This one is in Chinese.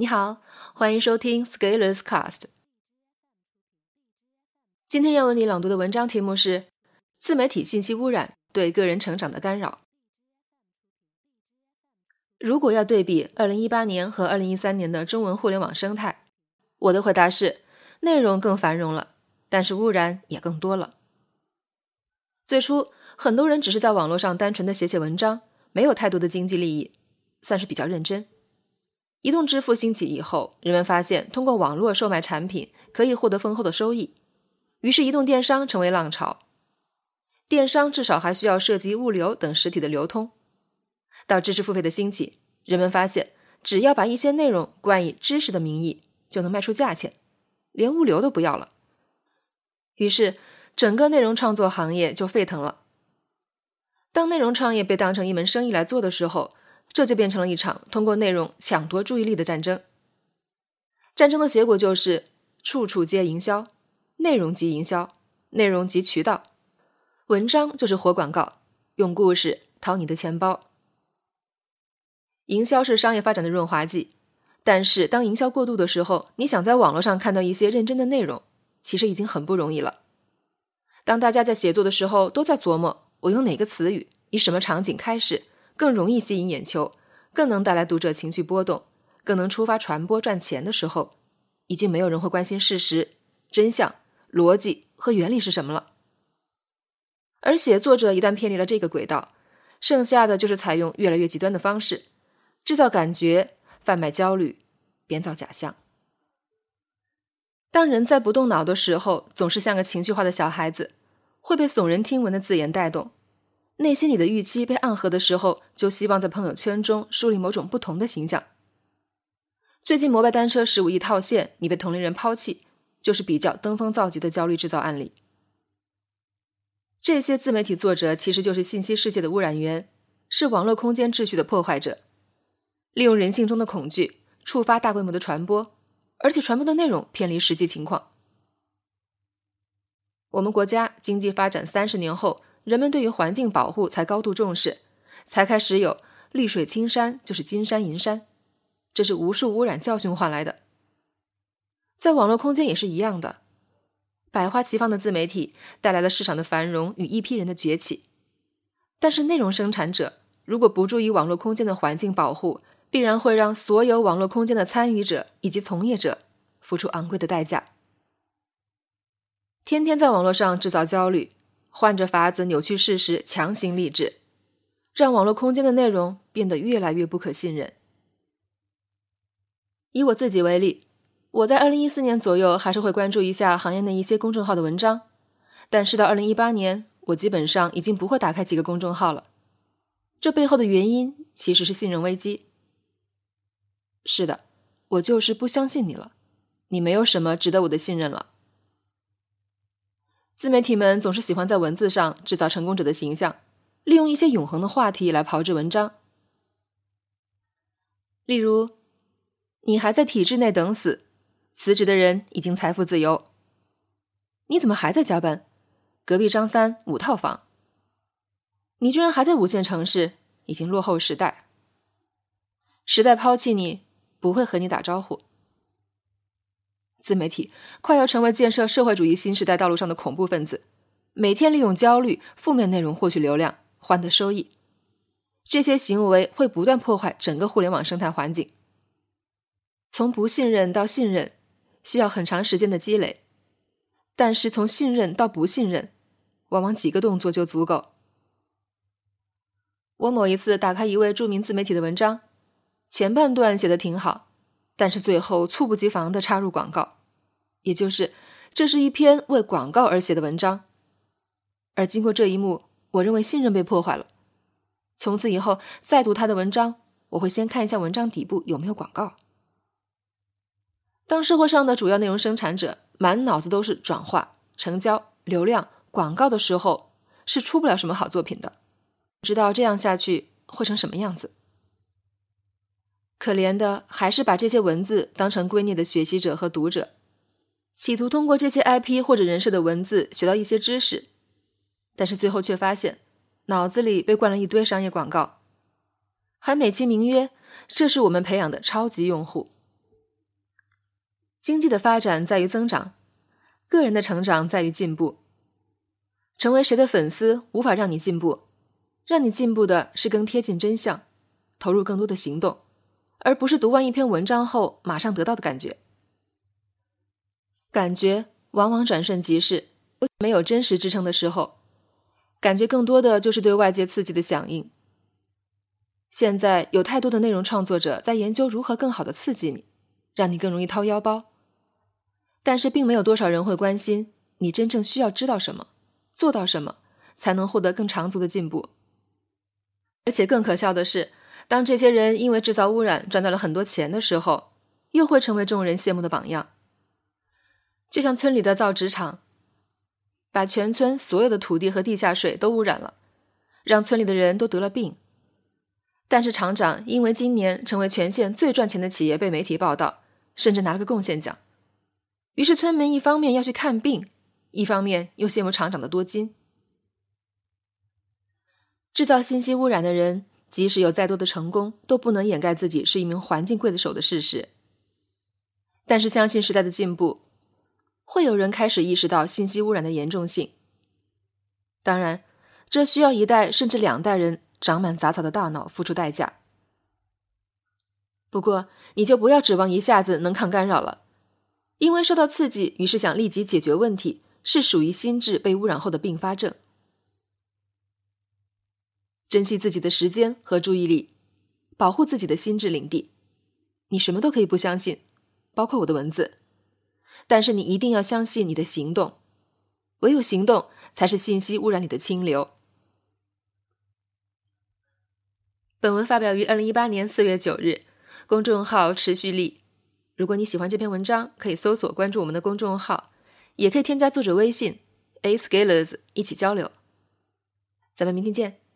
你好，欢迎收听 Scalers Cast。今天要为你朗读的文章题目是《自媒体信息污染对个人成长的干扰》。如果要对比2018年和2013年的中文互联网生态，我的回答是：内容更繁荣了，但是污染也更多了。最初，很多人只是在网络上单纯的写写文章，没有太多的经济利益，算是比较认真。移动支付兴起以后，人们发现通过网络售卖产品可以获得丰厚的收益，于是移动电商成为浪潮。电商至少还需要涉及物流等实体的流通。到知识付费的兴起，人们发现只要把一些内容冠以知识的名义，就能卖出价钱，连物流都不要了。于是整个内容创作行业就沸腾了。当内容创业被当成一门生意来做的时候，这就变成了一场通过内容抢夺注意力的战争。战争的结果就是处处皆营销，内容即营销，内容即渠道，文章就是活广告，用故事掏你的钱包。营销是商业发展的润滑剂，但是当营销过度的时候，你想在网络上看到一些认真的内容，其实已经很不容易了。当大家在写作的时候都在琢磨我用哪个词语，以什么场景开始。更容易吸引眼球，更能带来读者情绪波动，更能触发传播赚钱的时候，已经没有人会关心事实、真相、逻辑和原理是什么了。而写作者一旦偏离了这个轨道，剩下的就是采用越来越极端的方式，制造感觉、贩卖焦虑、编造假象。当人在不动脑的时候，总是像个情绪化的小孩子，会被耸人听闻的字眼带动。内心里的预期被暗合的时候，就希望在朋友圈中树立某种不同的形象。最近摩拜单车十五亿套现，你被同龄人抛弃，就是比较登峰造极的焦虑制造案例。这些自媒体作者其实就是信息世界的污染源，是网络空间秩序的破坏者，利用人性中的恐惧，触发大规模的传播，而且传播的内容偏离实际情况。我们国家经济发展三十年后。人们对于环境保护才高度重视，才开始有“绿水青山就是金山银山”，这是无数污染教训换来的。在网络空间也是一样的，百花齐放的自媒体带来了市场的繁荣与一批人的崛起，但是内容生产者如果不注意网络空间的环境保护，必然会让所有网络空间的参与者以及从业者付出昂贵的代价。天天在网络上制造焦虑。换着法子扭曲事实，强行励志，让网络空间的内容变得越来越不可信任。以我自己为例，我在二零一四年左右还是会关注一下行业内一些公众号的文章，但是到二零一八年，我基本上已经不会打开几个公众号了。这背后的原因其实是信任危机。是的，我就是不相信你了，你没有什么值得我的信任了。自媒体们总是喜欢在文字上制造成功者的形象，利用一些永恒的话题来炮制文章。例如，你还在体制内等死，辞职的人已经财富自由。你怎么还在加班？隔壁张三五套房。你居然还在五线城市，已经落后时代。时代抛弃你，不会和你打招呼。自媒体快要成为建设社会主义新时代道路上的恐怖分子，每天利用焦虑、负面内容获取流量，换得收益。这些行为会不断破坏整个互联网生态环境。从不信任到信任，需要很长时间的积累，但是从信任到不信任，往往几个动作就足够。我某一次打开一位著名自媒体的文章，前半段写的挺好。但是最后猝不及防的插入广告，也就是这是一篇为广告而写的文章。而经过这一幕，我认为信任被破坏了。从此以后再读他的文章，我会先看一下文章底部有没有广告。当社会上的主要内容生产者满脑子都是转化、成交、流量、广告的时候，是出不了什么好作品的。不知道这样下去会成什么样子。可怜的还是把这些文字当成圭臬的学习者和读者，企图通过这些 IP 或者人设的文字学到一些知识，但是最后却发现脑子里被灌了一堆商业广告，还美其名曰这是我们培养的超级用户，经济的发展在于增长，个人的成长在于进步。成为谁的粉丝无法让你进步，让你进步的是更贴近真相，投入更多的行动，而不是读完一篇文章后马上得到的感觉。感觉往往转瞬即逝，没有真实支撑的时候，感觉更多的就是对外界刺激的响应。现在有太多的内容创作者在研究如何更好的刺激你，让你更容易掏腰包。但是，并没有多少人会关心你真正需要知道什么，做到什么，才能获得更长足的进步。而且更可笑的是，当这些人因为制造污染赚到了很多钱的时候，又会成为众人羡慕的榜样。就像村里的造纸厂，把全村所有的土地和地下水都污染了，让村里的人都得了病。但是厂长因为今年成为全县最赚钱的企业，被媒体报道，甚至拿了个贡献奖。于是村民一方面要去看病，一方面又羡慕厂长的多金。制造信息污染的人，即使有再多的成功，都不能掩盖自己是一名环境刽子手的事实。但是相信时代的进步。会有人开始意识到信息污染的严重性。当然，这需要一代甚至两代人长满杂草的大脑付出代价。不过，你就不要指望一下子能抗干扰了，因为受到刺激，于是想立即解决问题，是属于心智被污染后的并发症。珍惜自己的时间和注意力，保护自己的心智领地。你什么都可以不相信，包括我的文字。但是你一定要相信你的行动，唯有行动才是信息污染里的清流。本文发表于二零一八年四月九日，公众号持续力。如果你喜欢这篇文章，可以搜索关注我们的公众号，也可以添加作者微信 a scalers 一起交流。咱们明天见。